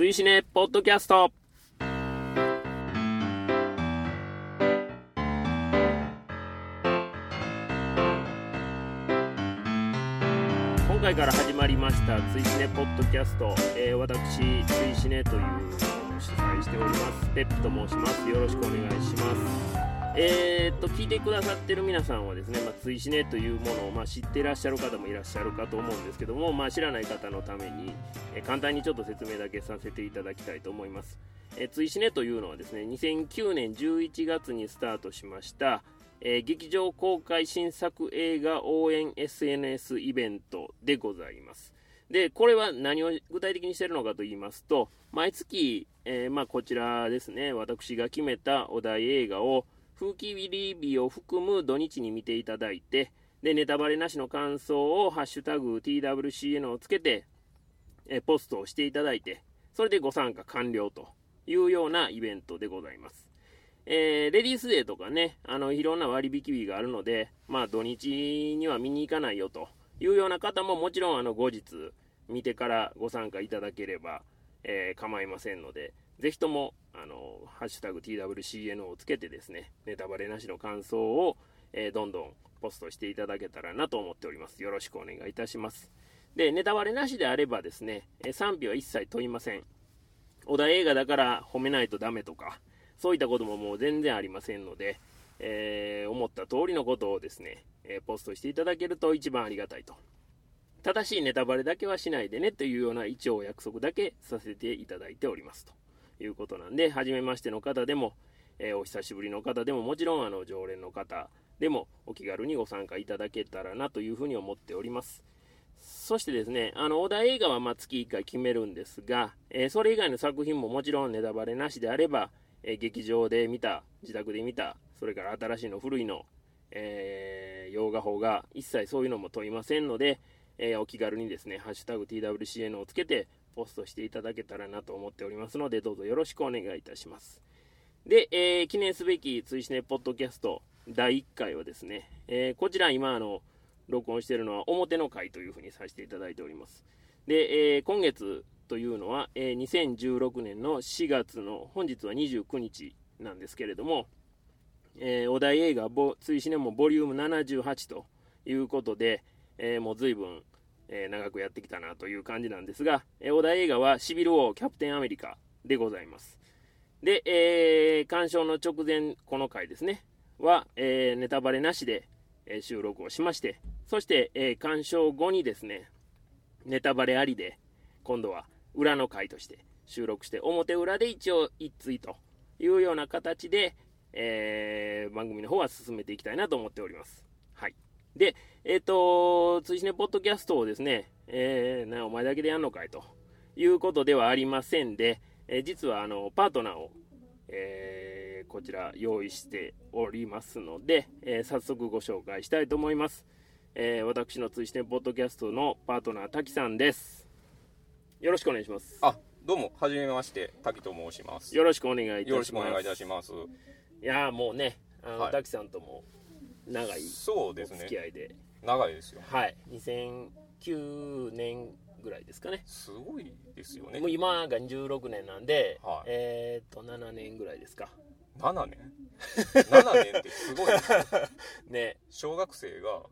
追試ねポッドキャスト。今回から始まりました追試ねポッドキャスト、えー、私追試ねというのを主催しております。ペップと申します。よろしくお願いします。えー、っと聞いてくださってる皆さんはですね、まあ、追試ねというものを、まあ、知ってらっしゃる方もいらっしゃるかと思うんですけども、まあ、知らない方のために、えー、簡単にちょっと説明だけさせていただきたいと思います。えー、追試ねというのはですね2009年11月にスタートしました、えー、劇場公開新作映画応援 SNS イベントでございます。で、これは何を具体的にしているのかと言いますと、毎月、えー、まあ、こちらですね、私が決めたお題映画を、風紀リ日を含む土日に見ていただいて、で、ネタバレなしの感想を、ハッシュタグ TWCN をつけて、えポストをしていただいて、それでご参加完了というようなイベントでございます。えー、レディースデーとかね、あの、いろんな割引日があるので、まあ、土日には見に行かないよというような方も、もちろん、あの、後日、見てからご参加いただければ、えー、構いませんので、ぜひとも、あの、ハッシュタグ TWCNO をつけてですね、ネタバレなしの感想を、えー、どんどんポストしていただけたらなと思っております。よろしくお願いいたします。で、ネタバレなしであればですね、え賛否は一切問いません。小田映画だから褒めないとダメとか、そういったことももう全然ありませんので、えー、思った通りのことをですね、えポストしていただけると一番ありがたいと。正しいネタバレだけはしないでねというような一応約束だけさせていただいておりますと。いうことなんで、初めましての方でも、えー、お久しぶりの方でも、もちろんあの常連の方でもお気軽にご参加いただけたらなというふうに思っております。そしてですね、あの、お題映画はま月1回決めるんですが、えー、それ以外の作品ももちろんネタバレなしであれば、えー、劇場で見た、自宅で見た、それから新しいの、古いの、えー、洋画法が一切そういうのも問いませんので、えお気軽にですね、ハッシュタグ TWCN をつけて、ポストしていただけたらなと思っておりますので、どうぞよろしくお願いいたします。で、えー、記念すべき追試ねポッドキャスト第1回はですね、えー、こちら今あの、録音してるのは表の回というふうにさせていただいております。で、えー、今月というのは、え、2016年の4月の本日は29日なんですけれども、え、お題映画追試ねもボリューム78ということで、えー、もう随分え、長くやってきたなという感じなんですが、え、お題映画はシビル王キャプテンアメリカでございます。で、えー、鑑賞の直前、この回ですね、は、えー、ネタバレなしで、え、収録をしまして、そして、えー、鑑賞後にですね、ネタバレありで、今度は裏の回として収録して、表裏で一応一対というような形で、えー、番組の方は進めていきたいなと思っております。はい。で、えっ、ー、と、追試ねポッドキャストをですね、えー、な、お前だけでやんのかいということではありませんで、えー、実はあの、パートナーを、えー、こちら用意しておりますので、えー、早速ご紹介したいと思います。えー、私の追試ねポッドキャストのパートナー、滝さんです。よろしくお願いします。あ、どうも、はじめまして、滝と申します。よろしくお願いいたします。よろしくお願いいたします。いやもうね、あの、はい、滝さんとも、長いそうですね付き合いで長いですよ。はい。2009年ぐらいですかね。すごいですよね。もう今が16年なんで、はい、えっ、と7年ぐらいですか。7年？7年ってすごい ね。小学生が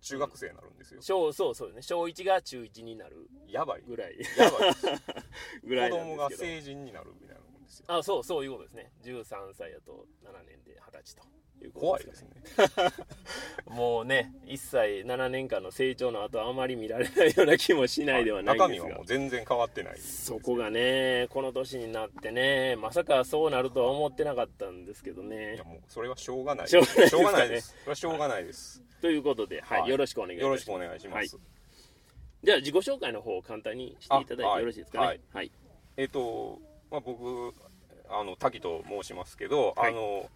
中学生になるんですよ、小そうそうね。小1が中1になるやばい。ぐらい。やばい ぐらい子供が成人になるみたいな。もんですよ。あそうそういうことですね。13歳だと7年で20歳という怖いですね。もうね一切7年間の成長の後あまり見られないような気もしないではないですが。中身はもう全然変わってない、ね、そこがねこの年になってねまさかそうなるとは思ってなかったんですけどね。いやもうそれはしょうがない。しょうがないですそれはしょうがないです、はい、ということで、はい、はい、よろしくお願いします。よろしくお願いします、はい、じゃあ自己紹介の方を簡単にしていただいてよろしいですかね。はい、はい、えっ、ー、と、まあ、僕あの滝と申しますけど、あの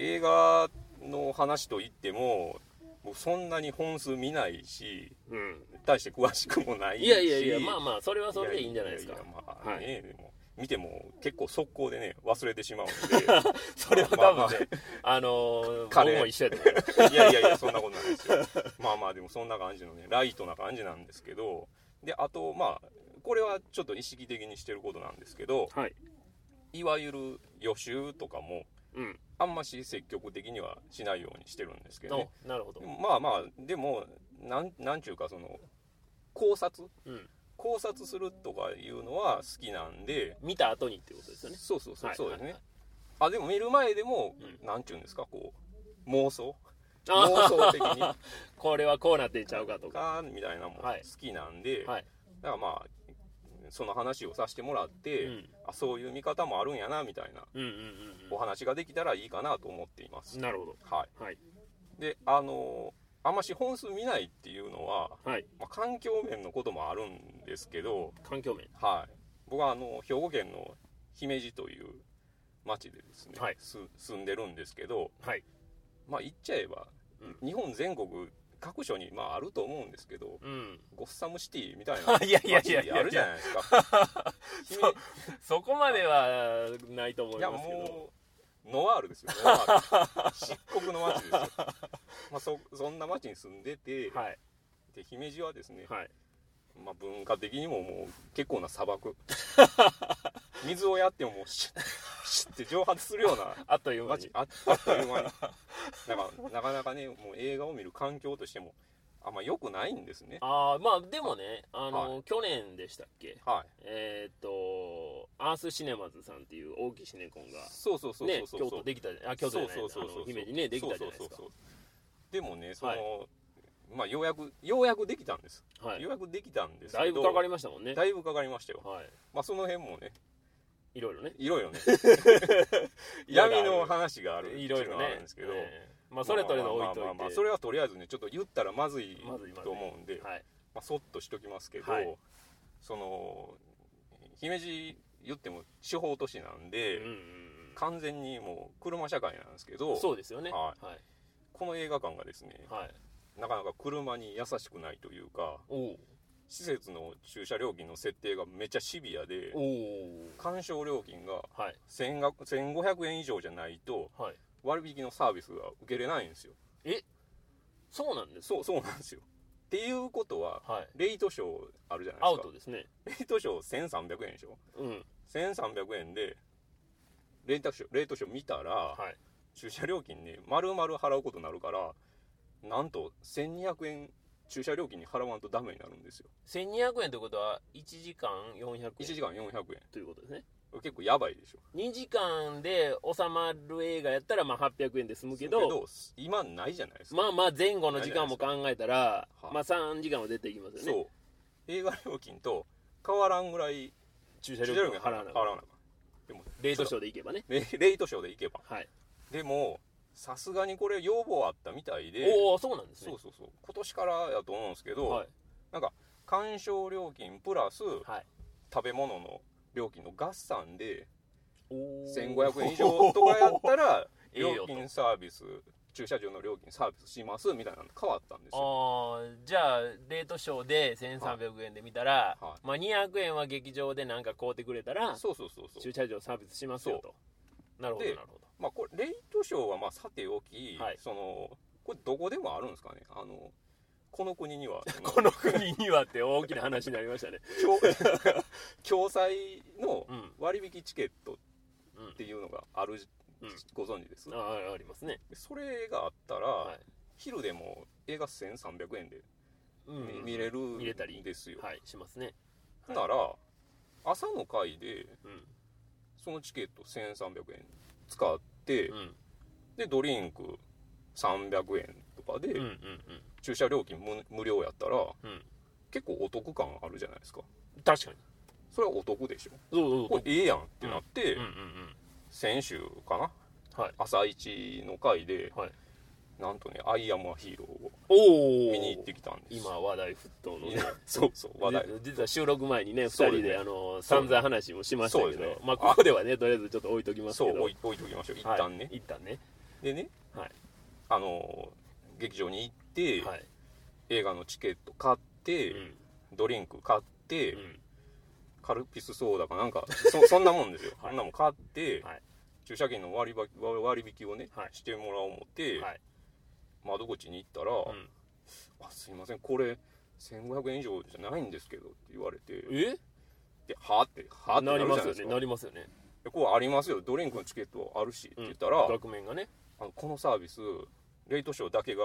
映画の話といってももうそんなに本数見ないし、うん、大して詳しくもないし。いやいやいやまあまあそれはそれでいいんじゃないですか。まあね、はい、でも見ても結構速攻でね忘れてしまうんで。それは多分ね、まあ、まあ、あ。のー、彼。も一緒やったいやいやいやそんなことないですよ。まあまあでもそんな感じのねライトな感じなんですけど。であとまあこれはちょっと意識的にしてることなんですけど、はい。いわゆる予習とかもうん。あんまし積極的にはしないようにしてるんですけどね。おなるほど。まあまあでもなんなんちゅうかその考察？うん。考察するとかいうのは好きなんで見た後にってことですよね。そうそうそう、はい。そうですね、はいあでも見る前でも、うなんちゅうんですかこう妄想？あ妄想的に。これはこうなってんちゃうかとか。かみたいなのも好はい。きなんで、はい。だからまあその話をさせてもらって、うん。あそういう見方もあるんやなみたいなお話ができたらいいかなと思っています、なるほど。はい。はい。であのあんまし本数見ないっていうのは、はい。まあ、環境面のこともあるんですけど、環境面。はい、僕はあの兵庫県の姫路という町でですね、はい。す住んでるんですけどはい。まあ言っちゃえば、う日本全国各所にまああると思うんですけどうんゴッサムシティみたいないやいやいやいや街あるじゃないですかそそこまではないと思いやいますけどもうノワールですよノワール漆黒の街ですよ、まあ、そそんな街に住んでて、はいで姫路はですね、はいまあ、文化的にももう結構な砂漠水をやってももうシュッ シュッって蒸発するような。あっという間に。街ああっという間に。だからなかなかねもう映画を見る環境としてもあんま良くないんですね。ああまあでもねあの、は去年でしたっけ？はい。えーっとアースシネマズさんっていう大きいシネコンがそうそうそうねそうそう。京都できたあ京都じゃないそうそうそうそうあの姫路ねできたじゃないですか。そうそうそうそう。でもねその、はい。まあようやくようやくできたんです、はい。ようやくできたんですだいぶかかりましたもんね。だいぶかかりましたよ。はい。まあその辺もねいろいろね。いろいろね。闇の話がある。いろいろってうのがあるね。んですけど、ええまあそれとれの置いといて。まあまあそれはとりあえずねちょっと言ったらまずい。と思うんで、はい。まあ、そっとしときますけど、はい。その姫路言っても地方都市なんで、うんうんうん。完全にもう車社会なんですけどそうですよね。ははい。この映画館がですねはい。なかなか車に優しくないというかおお施設の駐車料金の設定がめっちゃシビアで鑑賞料金がはい。1000が1500円以上じゃないとはい。割引のサービスが受けれないんですよ。そうなんですそうそうなんですよ。っていうことははい。レイトショーあるじゃないアウですか。トですね。レイトショー1300円でしょ？うん。1300円でレイトショーレイトショー見たら、はい。駐車料金ね丸々払うことになるからなんと1200円駐車料金に払わんとダメになるんですよ。1200円ということは1時間400円1時間400円ということですね。結構やばいでしょ。2時間で収まる映画やったらまあ800円で済むけど今ないじゃないですか、まあまあ前後の時間も考えたらはいまあ3時間は出てきますよね。そう。映画料金と変わらんぐらい駐車料金払わなかん。でもレートショーで行けばね。レレイトショーで行けば。はい。でもさすがにこれ要望あったみたいで。おおそうなんですね。そうそうそう。今年からやと思うんですけど、はい。なんか鑑賞料金プラスはい。食べ物の料金の合算でおー。1500円以上とかやったら 料金サービス駐車場の料金サービスしますみたいなの変わったんですよ。じゃあレートショーで1300円で見たら、はまあ、200円は劇場でなんか買うてくれたらそうそうそうそう。駐車場サービスしますよとなるほどでなるほど。まあこれレイトショーはまあさておき、はい。そのこれどこでもあるんですかね？あのこの国には。この国にはって大きな話になりましたね。共共済のうん。割引チケットうんっていうのがある、うん。ご存知です？ああありますね。でそれがあったら、はい。昼でも映画1300円で、うんね見れる見れたりんですよ、はいしますね。なら朝の回でうんそのチケット1300円使って、うん。でドリンク300円とかで、うんうん駐車料金無無料やったらうん。うん結構お得感あるじゃないですか。確かに。それはお得でしょ。そうそうそう。これええやんってなって、うんうん先週かな？うんはい。朝一の回ではいなんとね「アイアムアヒーロー」を見に行ってきたんです。今話題沸騰のね。そうそう話題じ実は収録前にね2そうですね。人であの散々話もしましたけど、ね。まあここではねとりあえずちょっと置いときますけど。そう置い置いときましょう。一はい。旦ね、一旦ね。でねはい。あの劇場に行って、はい。映画のチケット買って、うん。ドリンク買って、うん。カルピスソーダかなんか そそんなもんですよ、はい。そんなもん買って、はい。駐車券の割引割引をね、はい。してもらおう思って、はい窓口に行ったら、うん。あすいませんこれ1500円以上じゃないんですけどって言われて。え？ては？あっては？あってななりるじゃないですか。ますよねなりますよね。でこうありますよ。ドリンクのチケットあるしって言ったら、額面がね。あのこのサービスレイトショーだけが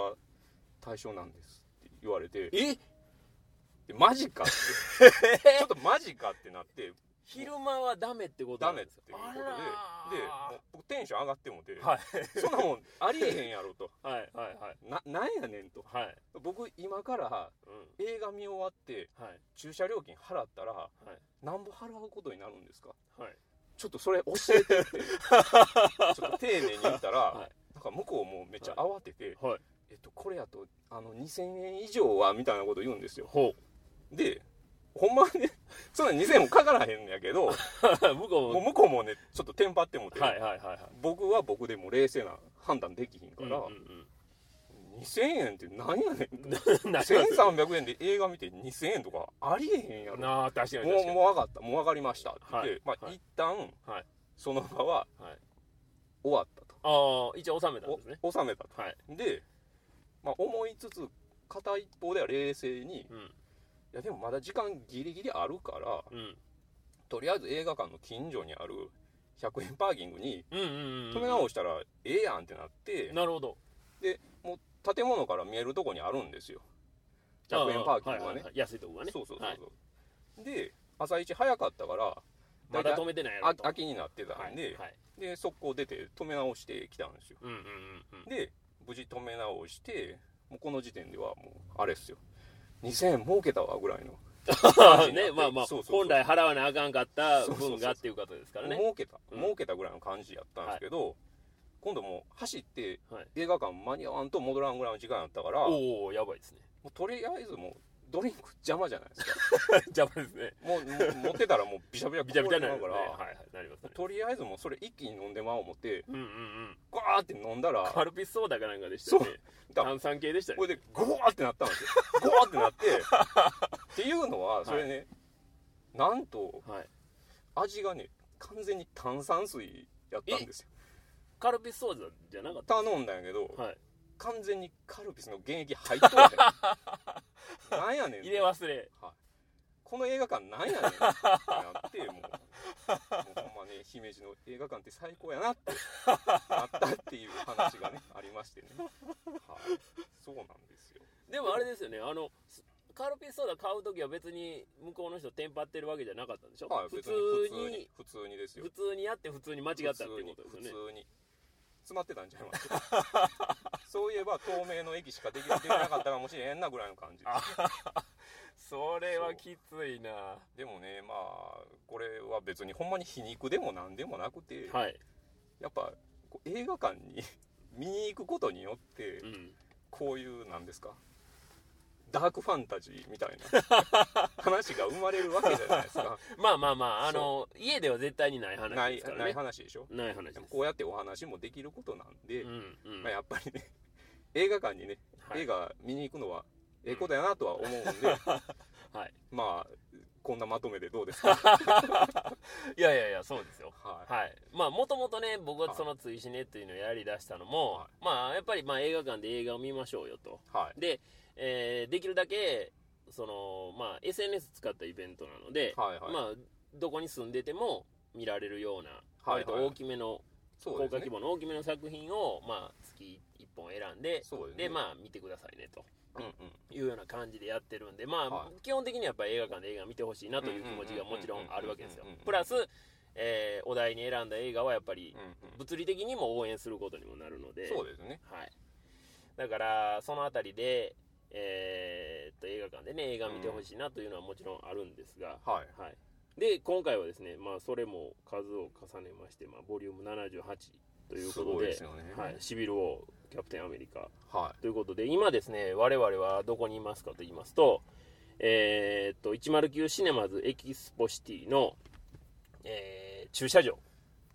対象なんですって言われて。え？でマジかって。ちょっとマジかってなって昼間はダメってことダメっていうことであらー。で僕テンション上がってもて、はい。そんなもんありえへんやろと。はいはいはい。ななんやねんと。はい。僕今からうん。映画見終わってはい。駐車料金払ったらはい。なんぼ払うことになるんですか？はい。ちょっとそれ教えてって ちょっと丁寧に言ったら、はい。なんか向こうもめっちゃ慌てて、はい。えっと、これやとあの2000円以上はみたいなこと言うんですよ。ほでほんまはねそんな2000円もかからへんんやけど う向こうも。向こうもねちょっとテンパってもて、はいはいはいはい。僕は僕でも冷静な判断できひんから、うんうん2000円って何やねんう んなりますよ1300円で映画見て2000円とかありえへんやろ。なあ確かにもうもう分かった。もう分かりました。って言って、はいまあ、はい。一旦、はい。その場ははい。終わったと。ああ一応収めたんですね。お収めたと。はい。で、まあ、思いつつ片一方では冷静にいうんやでもまだ時間ギリギリあるからうん。とりあえず映画館の近所にある100円パーキングに止め直したらええやんってなって、なるほど。でもう建物から見えるとこにあるんですよ。100円パーキングはね。いいい。安いとこがね。そうそうそうはい。で朝一早かったからまだ止めてないやろ秋になってたんで、はいはい。で速攻出て止め直してきたんですよ。うんうんうんうん。で無事止め直してもうこの時点ではもうあれっすよ2000円儲けたわぐらいの。ねまあまあ本来払わなあかんかった分がっていうことですからね。儲けた、うん。儲けたぐらいの感じやったんですけど、今度もう走ってはい。映画館間に合わんと戻らんぐらいの時間やったからもおおやばいですね。うとりあえずもうドリンク邪魔じゃないですか。邪魔ですね。もうもう持ってたらもうビシャビシャビチャビチャになるから。はいはい。なりますねとりあえずもうそれ一気に飲んでまおう思ってうんうんうん。ガーって飲んだらカルピスソーダかなんかでしたよねだ炭酸系でしたね。これでゴワーってなったんですよ。ゴワーってなって。っていうのはそれね、なんとはい。味がね完全に炭酸水やったんですよ。カルピスソーダじゃなかった頼んだんやけど、はい。完全にカルピスの原液入っとるねん なんやねん入れ忘れ。この映画館なんやねんって。なってもう。もうほんまね姫路の映画館って最高やなって。なったっていう話がねありましてね。はい。そうなんですよ。でもあれですよね。あのカルピスソーダ買う時は別に向こうの人テンパってるわけじゃなかったんでしょ、はい別普通にに普通にですよ。普通にやって普通に間違ったっていうことですよね。普通に詰まってたんちゃいます？そういえば透明の液しかできなかったかもしれんなぐらいの感じそれはきついな。でもねまあこれは別にほんまに皮肉でもなんでもなくて、はい、やっぱ映画館に 見に行くことによってうん、こういうなんですか？ダークファンタジーみたいな 話が生まれるわけじゃないですか。まあまあまああの家では絶対にない話ないないですからね。話でしょ？ない話でこうやってお話もできることなんで、うんうんまあ、やっぱりね映画館にね、はい。映画見に行くのはええことやなとは思うんで、はい。まあこんなまとめでどうですか？いやいやいやそうですよ。はい、はい。まあもともとね僕ははい。その追試ねっていうのをやりだしたのも、はい。まあやっぱりまあ映画館で映画を見ましょうよと。はい。で、えーできるだけそのまあ SNS 使ったイベントなので、はいはい。まあどこに住んでても見られるようなはい割と大きめのそうですね。高価規模の大きめの作品を、まあ、月1本選んでそうですね。でまあ見てくださいねと。うんうん。いうような感じでやってるんでまあ、はい。基本的にはやっぱり映画館で映画見てほしいなという気持ちがもちろんあるわけですよ。プラス、えーお題に選んだ映画はやっぱり物理的にも応援することにもなるので。そうですね。はい、だからそのあたりで、えーっと映画館でね映画見てほしいなというのはもちろんあるんですが、はい。はい、で今回はですね、まあ、それも数を重ねまして、まあ、ボリューム78というすことでごいですよね。はい、シビル王キャプテンアメリカはということで今ですね我々はどこにいますかと言いますとえーっと109シネマズエキスポシティの、えー駐車場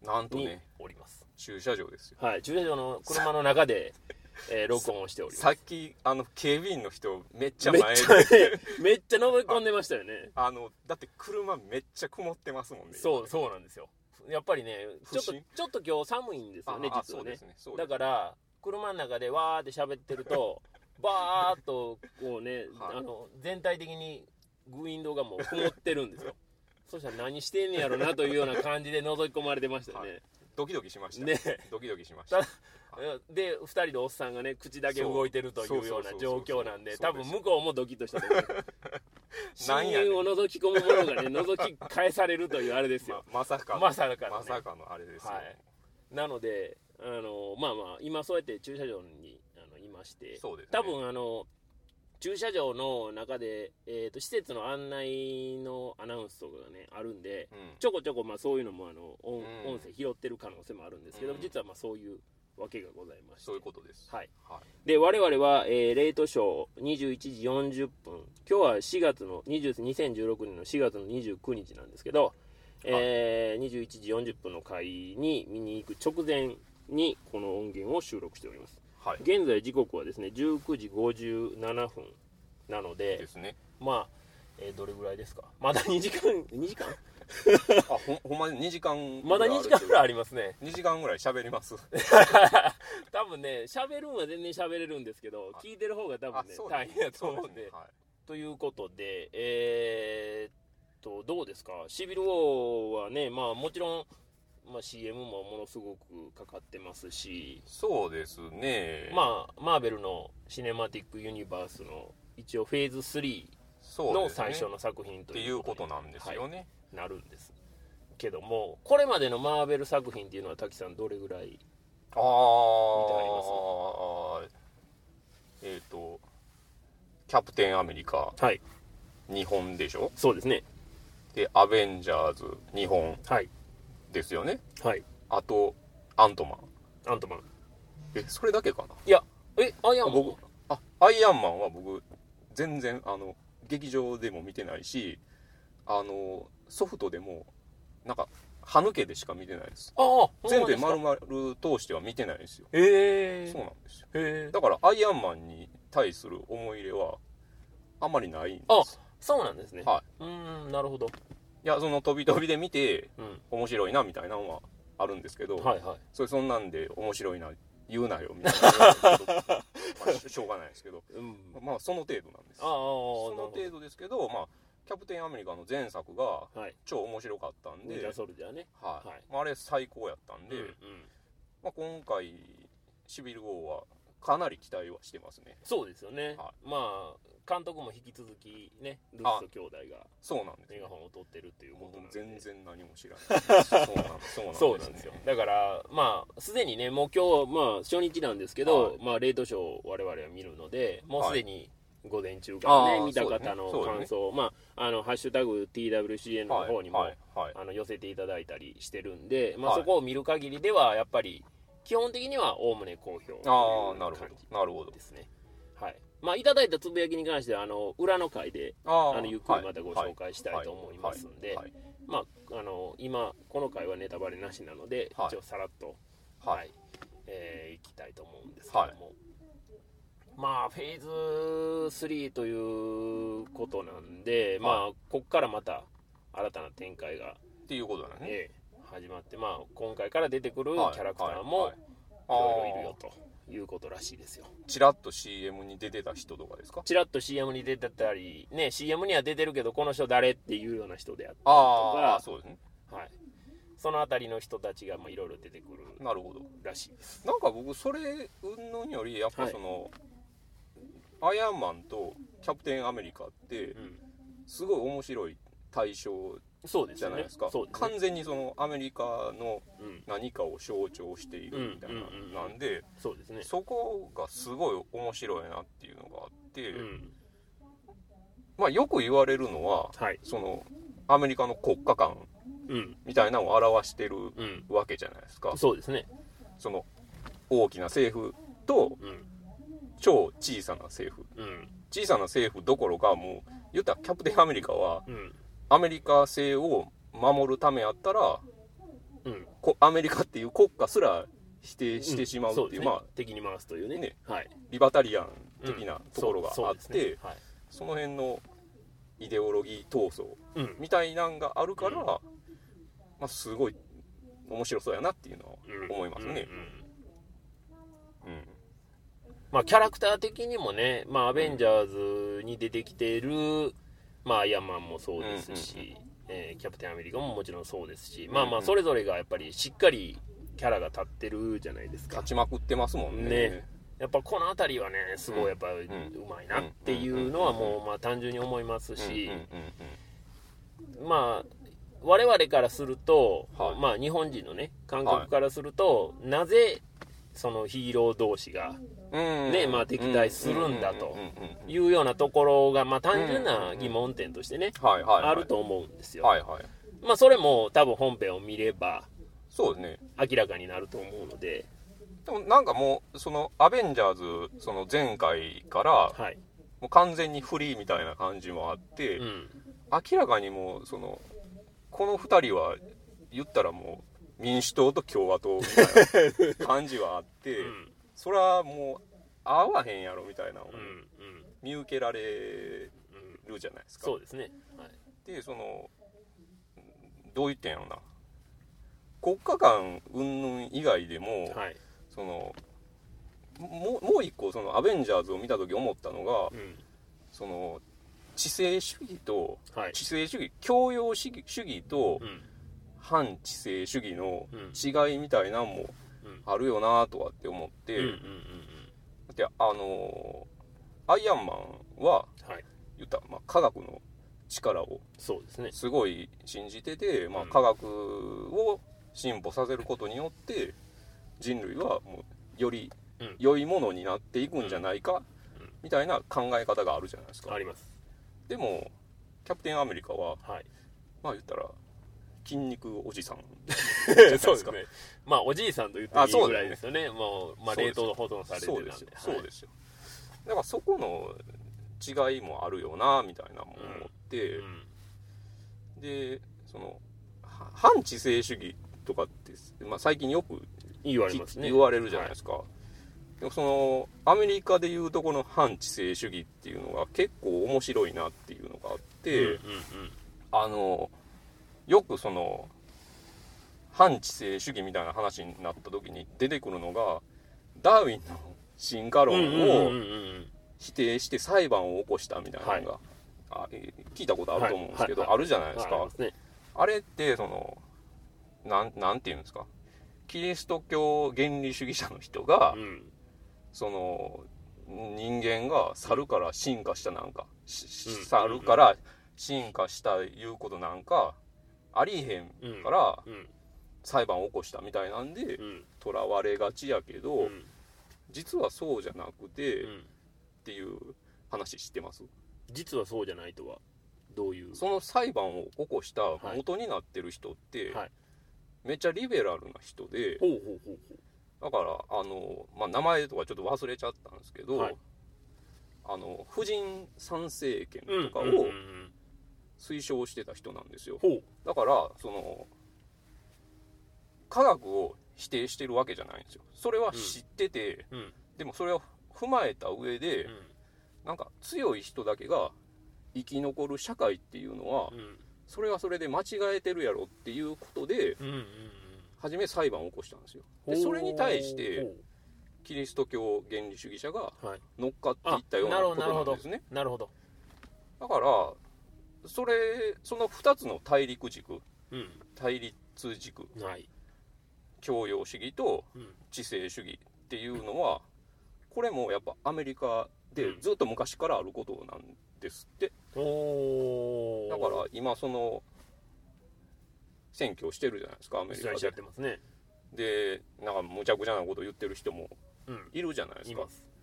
いなんとおります、駐車場ですよ。はい、駐車場の車の中で、えー録音をしております。さっきあの警備員の人めっちゃ前で。ねめっちゃ登り込んでましたよね。あのだって車めっちゃ曇ってますもんね。そうそうなんですよ。やっぱりねちょっとちょっと今日寒いんですよね実はね。だから車の中でわーって喋ってると バーっとこうね、はい。あの全体的にウィンドウがもう曇ってるんですよ。そしたら何してんねやろなというような感じで覗き込まれてましたよね、はい、ドキドキしました。ね。ドキドキしましたで2人のおっさんがね口だけ動いてるというような状況なんで多分向こうもドキッとしたと思う。親友を覗き込むものがね覗き返されるというあれですよ、ままさかまさかの、ね、まさかのあれですよ、はい、なのであのまあまあ今そうやって駐車場にあのいましてそうです、ね、多分あの駐車場の中で、えーと、施設の案内のアナウンスとかがねあるんで、うん、ちょこちょこまあそういうのもあの音,、音声拾ってる可能性もあるんですけど、うん、実はまあそういうわけがございまして。そういうことです。はい、はい、で我々は、えー、レートショー21時40分。今日は4月の20 2016年の4月の29日なんですけど、えー、21時40分の回に見に行く直前にこの音源を収録しております、はい、現在時刻はですね19時57分なのでですね。まあ、えー、どれぐらいですか？まだ2時間2時間？あほ ほんまに2時間まだ2時間ぐらいありますね。2時間ぐらい喋ります。多分ね喋るんは全然喋れるんですけど聞いてる方が多分ね大変だと思うんで、ね。はい、ということでえー、っとどうですか？シビル王はねまあもちろんまあ、CM もものすごくかかってますし。そうですね。まあマーベルのシネマティックユニバースの一応フェーズ3の最初の作品ということなんですよね、なるんですけどもこれまでのマーベル作品っていうのは滝さんどれぐらい見てありますえっ、ー、とキャプテンアメリカ、はい、日本でしょ？そうですね。でアベンジャーズ日本はい。ですよね？はい。あとアントマン。アントマン。えそれだけかな？いやえアイアンマン。あアイアンマンは僕全然あの劇場でも見てないしあのソフトでもなんか歯抜けでしか見てないです。ああ全部丸々通しては見てないですよ。へえそうなんですよ。へえだからアイアンマンに対する思い入れはあんまりないんです。あそうなんですね。はい。うんなるほど。いやその飛び飛びで見て、うん、面白いなみたいなのはあるんですけど、はいはい、それそんなんで面白いな言うなよみたいなまあ、しょうがないですけど、うん、まあその程度なんです。その程度ですけどまあキャプテンアメリカの前作が超面白かったんで、はい、ね、はい。はい。まあ、あれ最高やったんで、うんうん、まあ、今回シビル王はかなり期待はしてますね。そうですよね、はい、まあ監督も引き続きねルッソ兄弟がそうなんですメガホンを取ってるっていうことなんで。全然何も知らない。そうなんですよ。だからまあすでにねもう今日まあ初日なんですけど、はい、まあレートショーを我々は見るのでもうすでに、午前中からね見た方の感想、ね。ね、まああの「ハッシュタグ #TWCN」の方にも、はいはい、あの寄せていただいたりしてるんで、まあ、そこを見る限りではやっぱり基本的にはおおむね好評ああなるほど。なるほど。ですね。はい。まあいただいたつぶやきに関してはあの裏の回であのゆっくりまたご紹介したいと思いますんでまああの今この回はネタバレなしなので、一応さらっとはい、はい、えー、いきたいと思うんですけども、まあ、フェーズ3ということなんで、まあ、こっからまた新たな展開が。っていうことだね。え始まって、まあ、今回から出てくるキャラクターも、いろいろいるよと。いうことらしいですよ。チラッと CM に出てた人とかですか？チラッと CM に出てたりね CM には出てるけどこの人誰っていうような人であったりとかあそうですね。はい。その辺りの人たちがいろいろ出てくるなるほど。らしいです。なんか僕それうんのよりやっぱその、はいアイアンマンとキャプテンアメリカってすごい面白い対象じゃないですか、ねね、完全にそのアメリカの何かを象徴しているみたいななんでそこがすごい面白いなっていうのがあって、うん、まあよく言われるのは、はい、そのアメリカの国家観みたいなのを表してるわけじゃないですか、うん、そうですね。その大きな政府と、うん超小さな政府、うん、小さな政府どころかもう言ったらキャプテンアメリカは、うん、アメリカ製を守るためやったら、うん、アメリカっていう国家すら否定してしまうっていう,、まあ敵に回すというね、ね、はい、リバタリアン的なところがあって、ね。はい、その辺のイデオロギー闘争みたいなんがあるから、まあ、すごい面白そうやなっていうのは思いますね。うんまあ、キャラクター的にもね、まあ、アベンジャーズに出てきている、まあ、アイアンマンもそうですし、えー、キャプテンアメリカももちろんそうですし、まあまあそれぞれがやっぱりしっかりキャラが立ってるじゃないですか。立ちまくってますもんねねやっぱこの辺りはねすごいやっぱうまいなっていうのはもうまあ単純に思いますしまあ我々からすると、はい、まあ日本人のね感覚からすると、はい、なぜそのヒーロー同士がねまあ敵対するんだというようなところがまあ単純な疑問点としてねあると思うんですよ。はいはい、まあそれも多分本編を見ればそうね明らかになると思うので。でもなんかもうそのアベンジャーズその前回から、はい、もう完全にフリーみたいな感じもあって、うん、明らかにもうそのこの2人は言ったらもう民主党と共和党みたいな感じはあって、うん、それはもう合わへんやろみたいなのを見受けられるじゃないですか。そうですね、はい、でそのどう言ってんやろな。国家間云々以外でも、はい、そのももう一個そのアベンジャーズを見た時思ったのが、うん、その知性主義と、はい、知性主義教養主義主義と、うん、反知性主義の違いみたいなんもあるよなとかって思って、であのアイアンマンは、はい、言ったまあ、科学の力をすごい信じてて、まあ、科学を進歩させることによって人類はもうより良いものになっていくんじゃないか、みたいな考え方があるじゃないですか。あります。でもキャプテンアメリカは、はい、まあ言ったら筋肉おじさん。そうですね。まあおじいさんと言っていいぐらいですよね。もう、まあ、冷凍保存されてるんで。そうですよ、だからそこの違いもあるよなみたいなもん思って、うん。うん、でその反知性主義とかって、まあ、最近よく言われます、ね、言われるじゃないですか、はい。そのアメリカでいうとこの反知性主義っていうのが結構面白いなっていうのがあって、うんうんうん、あのよくその反知性主義みたいな話になった時に出てくるのがダーウィンの進化論を否定して裁判を起こしたみたいなのが、はい、あ聞いたことあると思うんですけど、あるじゃないですか、ね、あれってそのなんなんていうんですか？キリスト教原理主義者の人が、うん。その人間が猿から進化したなんか、猿から進化したいうことなんかありへんから裁判を起こしたみたいなんでとらわれがちやけど、実はそうじゃなくて、っていう話知ってます。実はそうじゃないとはどういう？その裁判を起こした元になってる人って、はい、めっちゃリベラルな人で、だからあの、まあ、名前とかちょっと忘れちゃったんですけど、はい、あの婦人参政権とかを推奨してた人なんですよ、うんう。んうん、だからその科学を否定してるわけじゃないんですよ。それは知ってて、うん。うん、でもそれを踏まえた上で、うん、なんか強い人だけが生き残る社会っていうのは、それはそれで間違えてるやろっていうことで、うんうんうん。初め裁判を起こしたんですよ。でそれに対してキリスト教原理主義者が乗っかっていったようなことなんですね、なるほど。だからそれその2つの大陸軸、うん、対立軸、はい、教養主義と知性主義っていうのはこれもやっぱアメリカでずっと昔からあることなんですって、うん、だから今その選挙をしてるじゃないですかアメリカで。ってますね。でなんかむちゃくちゃなこと言ってる人もいるじゃないですか、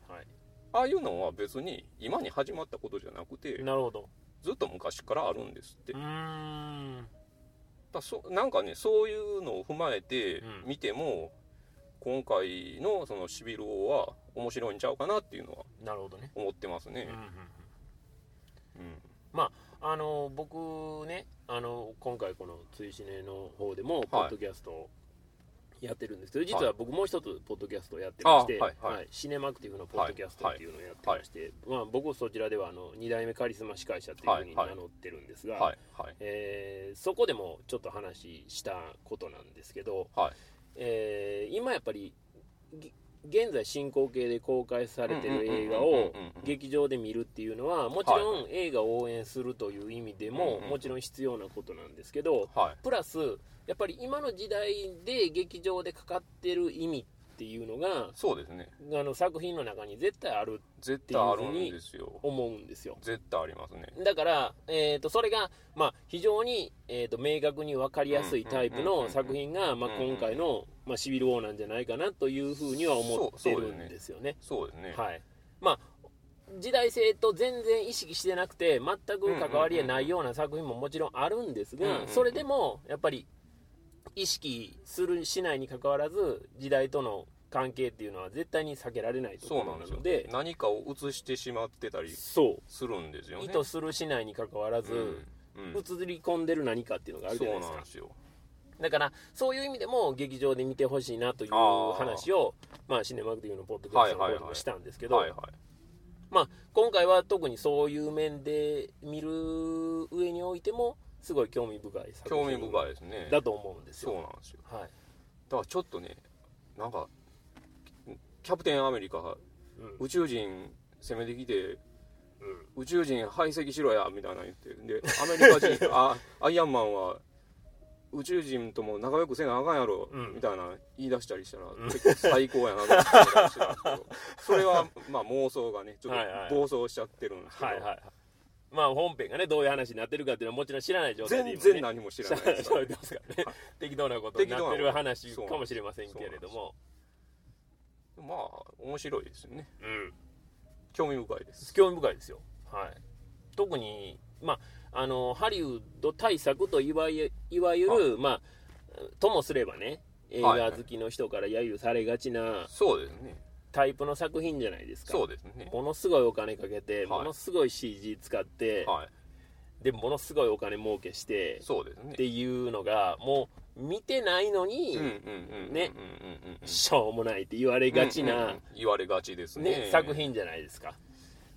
うん、はい、ああいうのは別に今に始まったことじゃなくてなるほどずっと昔からあるんですって。うん。だそなんかねそういうのを踏まえて見ても、うん、今回のそのシビル王は面白いんちゃうかなっていうのはなるほどね。思ってますね、うん、うんうん、まああの僕ねあの今回この「追試ね」の方でもポッドキャストやってるんですけど、実は僕もう一つポッドキャストをやってまして、はいはい、シネマクティブのポッドキャストっていうのをやってまして、まあ、僕そちらではあの2代目カリスマ司会者っていうふうに名乗ってるんですが、はいはい、えー、そこでもちょっと話したことなんですけど、はい、えー、今やっぱり現在進行形で公開されてる映画を劇場で見るっていうのはもちろん映画を応援するという意味でももちろん必要なことなんですけど、プラスやっぱり今の時代で劇場でかかってる意味っていうのがそうですねあの作品の中に絶対あるっていうふうに思うんですよ絶対ありますねだから、えーと、それが、まあ、非常に、えーと、明確に分かりやすいタイプの作品が、まあ、今回の、まあ、シビル王なんじゃないかなというふうには思ってるんですよね。そうですね。はい。まあ時代性と全然意識してなくて全く関わりがないような作品ももちろんあるんですがそれでもやっぱり意識するしないにかかわらず時代との関係っていうのは絶対に避けられないところなので何かを映してしまってたりするんですよね。意図するしないにかかわらず、うんうん、映り込んでる何かっていうのがあるじゃないですかだからそういう意味でも劇場で見てほしいなという話をまあシネマグティブのポッドキャストの方でもしたんですけど、まあ、今回は特にそういう面で見る上においてもすごい興味深い作品興味深いですね。だと思うんですよ。そうなんですよ、はい、だからちょっとねなんかキャプテンアメリカ、うん、宇宙人攻めてきて、うん、宇宙人排斥しろやみたいな言ってでアメリカ人 あアイアンマンは宇宙人とも仲良くせなあかんやろ、うん、みたいな言い出したりしたら、結構最高やなと思ってたんですけどそれはまあ妄想がねちょっと暴走しちゃってるんですけど、はいはいはい。まあ本編がねどういう話になってるかっていうのはもちろん知らない状態で、ね、全然何も知らないですから、ね、適当なことになってる話かもしれませんけれどもまあ面白いですよね。うん。興味深いです。興味深いですよ。はい。特にまああのハリウッド対策といわいわゆる、まあともすればね映画好きの人から揶揄されがちな、そうですね。タイプの作品じゃないですか。そうですね。ものすごいお金かけて、はい、ものすごい CG 使って、はい、でものすごいお金儲けしてそうですね。っていうのがもう見てないのにねしょうもないって言われがちな、言われがちですね、ね、作品じゃないですか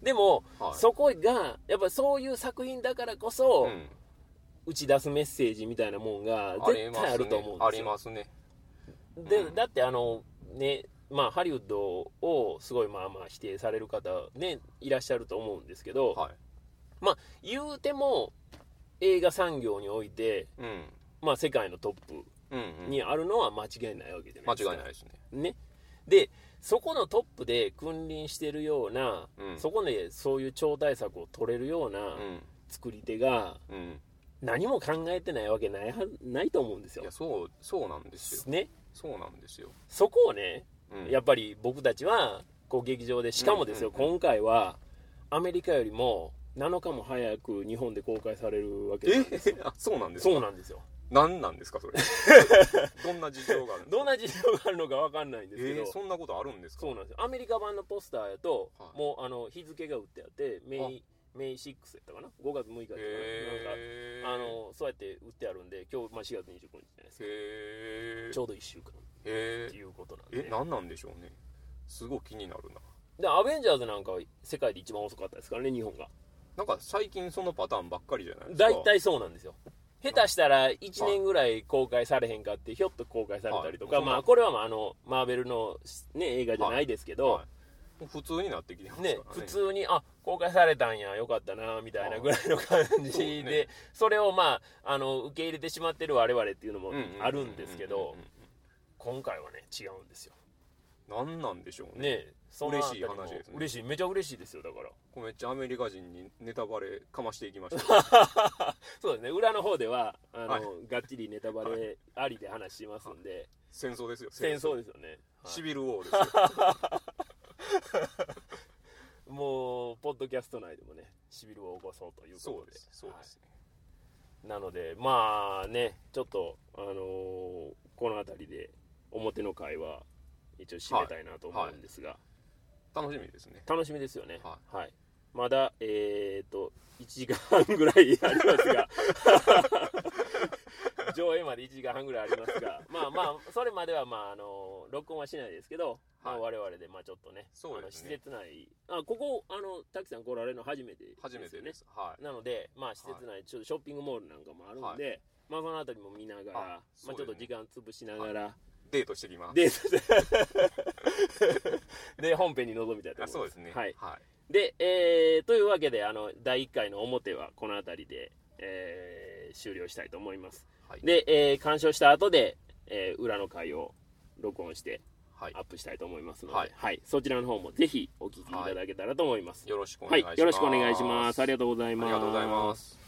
でも、はい、そこがやっぱそういう作品だからこそ、うん、打ち出すメッセージみたいなもんが絶対あると思うんですよ。ありますね。で、うん、だってあのねまあ、ハリウッドをすごいまあまあ否定される方、ね、いらっしゃると思うんですけど、はい、まあ、言うても映画産業において、うん、まあ、世界のトップにあるのは間違いないわけじゃないですか。間違いないですね。ね。でそこのトップで君臨してるような、うん、そこでそういう超大作を取れるような作り手が、うん、何も考えてないわけないはないと思うんですよ。いやそうそうなんですよ。ね。そうなんですよ。そこをねやっぱり僕たちはこう劇場でしかもですよ、今回はアメリカよりも7日も早く日本で公開されるわけですえ？あそうなんですか？そうなんですよ何なんですかそれ。どんな事情があるどんな事情があるのか分かんないんですけど、えー、そんなことあるんですか？そうなんです。よアメリカ版のポスターやと、はい、もうあの日付が打ってあってメイメイ6やったかな？5月6日やったかな,、えー、なんかあのそうやって売ってあるんで今日、まあ、4月29日じゃないですか、えー、ちょうど1週間。えっていうことなんで。え何なんでしょうね？すごい気になるな。でアベンジャーズなんかは世界で一番遅かったですからね日本が。なんか最近そのパターンばっかりじゃないですか。大体そうなんですよ下手したら1年ぐらい公開されへんかってひょっと公開されたりとか、はい、まあこれはまああのマーベルの、ね、映画じゃないですけど、はい。はい、普通になってきてますね、ね、普通にあ公開されたんやよかったなみたいなぐらいの感じで、ね、それをまああの受け入れてしまってる我々っていうのもあるんですけど今回はね違うんですよ。何なんでしょうね。ねそ嬉しい話ですね。嬉しい。めちゃ嬉しいですよだから。こめっちゃアメリカ人にネタバレかましていきました。そうですね。裏の方ではあの、はい、がっちりネタバレありで話しますんで、はい、戦争ですよ。戦争ですよね、はい、シビルウォーですよ。もうポッドキャスト内でもねシビルを起こそうということで。そうです。ね、なのでまあねちょっとあのーこの辺りで表の会は一応締めたいなと思うんですが、楽しみですね。楽しみですよね。はい、まだえっ、と1時間半ぐらいありますが。上映まで1時間半ぐらいありますが。まあまあそれまではまああの録音はしないですけど、まあ、我々でまあちょっとねそうですね。施設内あここあの滝さん来られるの初めてですよね。初めてです。はい。なのでまあ施設内ちょっとショッピングモールなんかもあるんで、まあその辺りも見ながら、まあちょっと時間潰しながら、デートしてきます。デートしてで本編に臨みたいと思います。そうですね。はい、はい。で、えーというわけであの第1回の表はこの辺りで、えー終了したいと思います、はい。で、えー鑑賞した後で、えー裏の回を録音してはい。アップしたいと思いますので、ははい。いそちらの方もぜひお聞きいただけたらと思います、よろしくおはい願いします、よろしくお願いします。ありがとうございます。ありがとうございます